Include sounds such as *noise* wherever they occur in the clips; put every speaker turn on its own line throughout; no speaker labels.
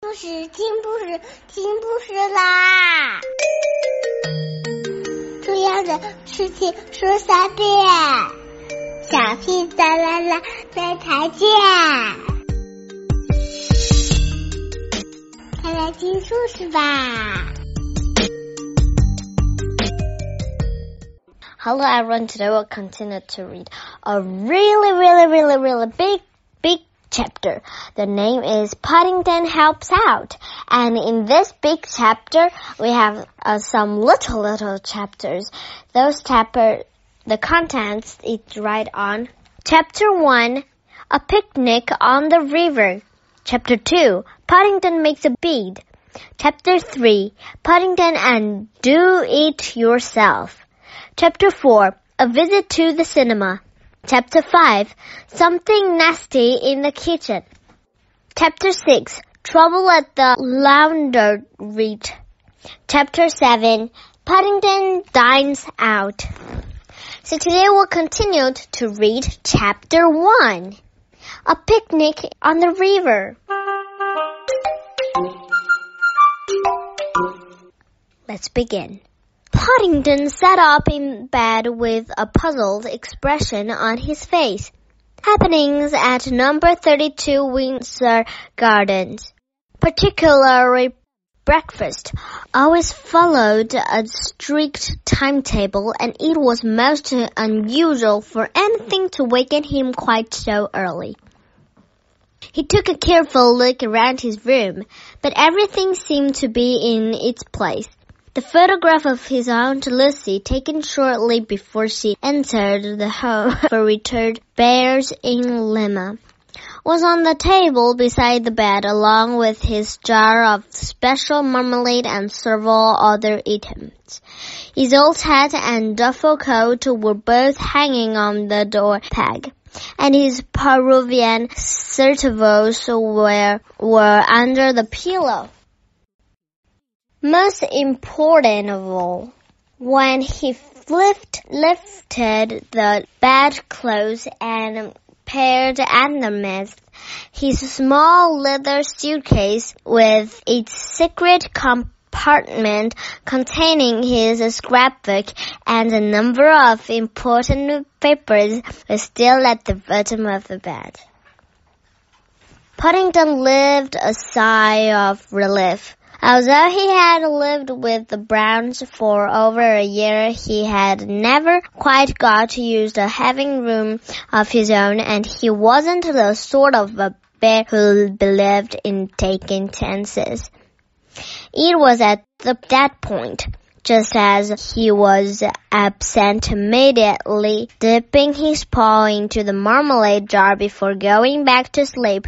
故事听故事听故事啦！重要的事情说三遍，小屁哒啦啦，明天见！快来听故事吧。
Hello everyone, today we'll continue to read a really, really, really, really big chapter. The name is Paddington Helps Out. And in this big chapter, we have uh, some little, little chapters. Those chapter, the contents is right on. Chapter 1, A Picnic on the River. Chapter 2, Paddington Makes a Bead. Chapter 3, Paddington and Do It Yourself. Chapter 4 A Visit to the Cinema. Chapter 5 Something Nasty in the Kitchen. Chapter 6 Trouble at the Laundry. Chapter 7 Paddington Dines Out. So today we'll continue to read Chapter 1 A Picnic on the River. Let's begin. Paddington sat up in bed with a puzzled expression on his face. Happenings at number 32 Windsor Gardens, particularly breakfast, always followed a strict timetable and it was most unusual for anything to waken him quite so early. He took a careful look around his room, but everything seemed to be in its place. The photograph of his Aunt Lucy, taken shortly before she entered the home *laughs* for returned Bears in Lima, was on the table beside the bed along with his jar of special marmalade and several other items. His old hat and duffel coat were both hanging on the door peg, and his Peruvian centavos were, were under the pillow. Most important of all, when he lift, lifted the bedclothes and peered underneath his small leather suitcase with its secret compartment containing his scrapbook and a number of important papers was still at the bottom of the bed. Paddington lived a sigh of relief. Although he had lived with the Browns for over a year, he had never quite got used to having room of his own, and he wasn't the sort of a bear who believed in taking chances. It was at the, that point, just as he was absent immediately, dipping his paw into the marmalade jar before going back to sleep,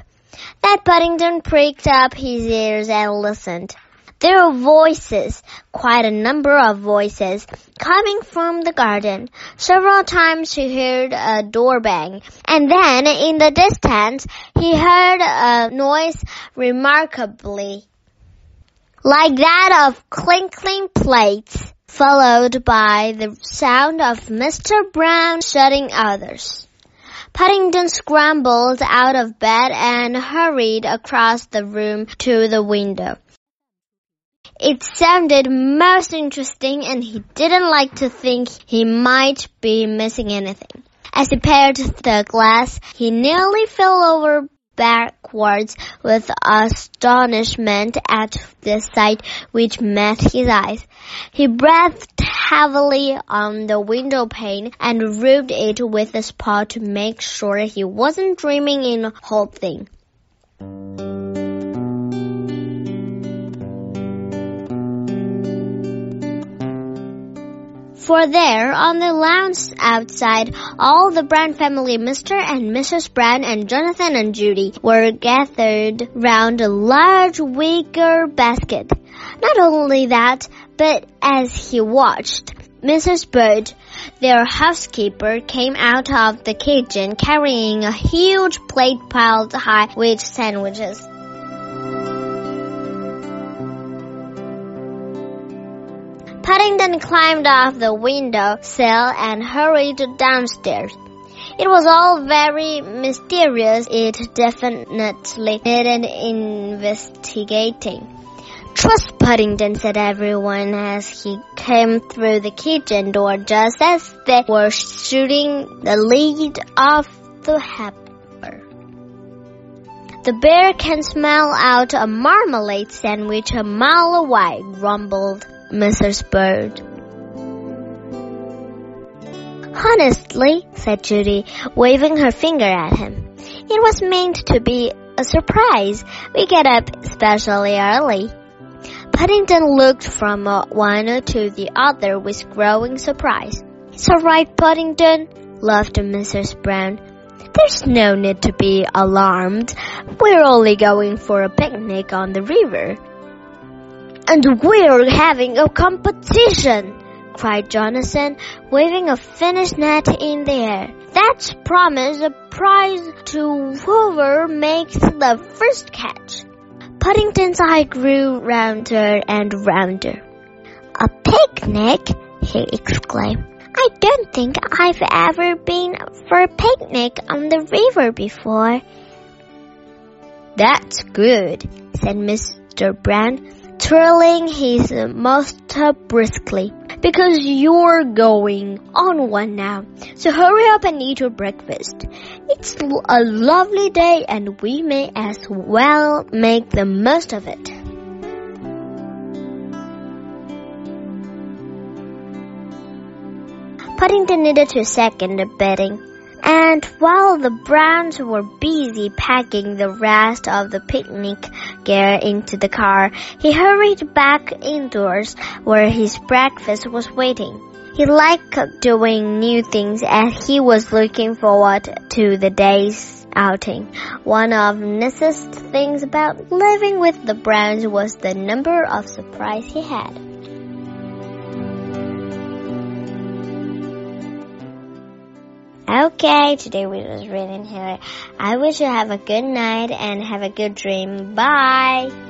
that Paddington pricked up his ears and listened. There were voices, quite a number of voices, coming from the garden. Several times he heard a door bang, and then in the distance he heard a noise remarkably like that of clinking plates, followed by the sound of Mr. Brown shutting others. Paddington scrambled out of bed and hurried across the room to the window. It sounded most interesting and he didn't like to think he might be missing anything. As he pared the glass, he nearly fell over backwards with astonishment at the sight which met his eyes. He breathed heavily on the window pane and rubbed it with his paw to make sure he wasn't dreaming in the whole thing. For there, on the lounge outside, all the Brown family, Mr. and Mrs. Brown and Jonathan and Judy, were gathered round a large wicker basket. Not only that, but as he watched, Mrs. Bird, their housekeeper, came out of the kitchen carrying a huge plate piled high with sandwiches. Paddington climbed off the window sill and hurried downstairs. It was all very mysterious. It definitely needed investigating. Trust Paddington, said everyone as he came through the kitchen door just as they were shooting the lid off the hamper. The bear can smell out a marmalade sandwich a mile away, grumbled Mrs. Bird. Honestly, said Judy, waving her finger at him. It was meant to be a surprise. We get up especially early. Paddington looked from one to the other with growing surprise. It's all right, Paddington, laughed Mrs. Brown. There's no need to be alarmed. We're only going for a picnic on the river. And we're having a competition, cried Jonathan, waving a finished net in the air. That's promised a prize to whoever makes the first catch. Paddington's eye grew rounder and rounder. A picnic? he exclaimed. I don't think I've ever been for a picnic on the river before. That's good, said Mr. Brown, twirling his mustache briskly, because you're going on one now. So hurry up and eat your breakfast. It's a lovely day and we may as well make the most of it. Paddington needed to second the. And while the Browns were busy packing the rest of the picnic gear into the car, he hurried back indoors where his breakfast was waiting. He liked doing new things and he was looking forward to the day's outing. One of nicest things about living with the Browns was the number of surprises he had. Okay, today we was reading here. I wish you have a good night and have a good dream. Bye.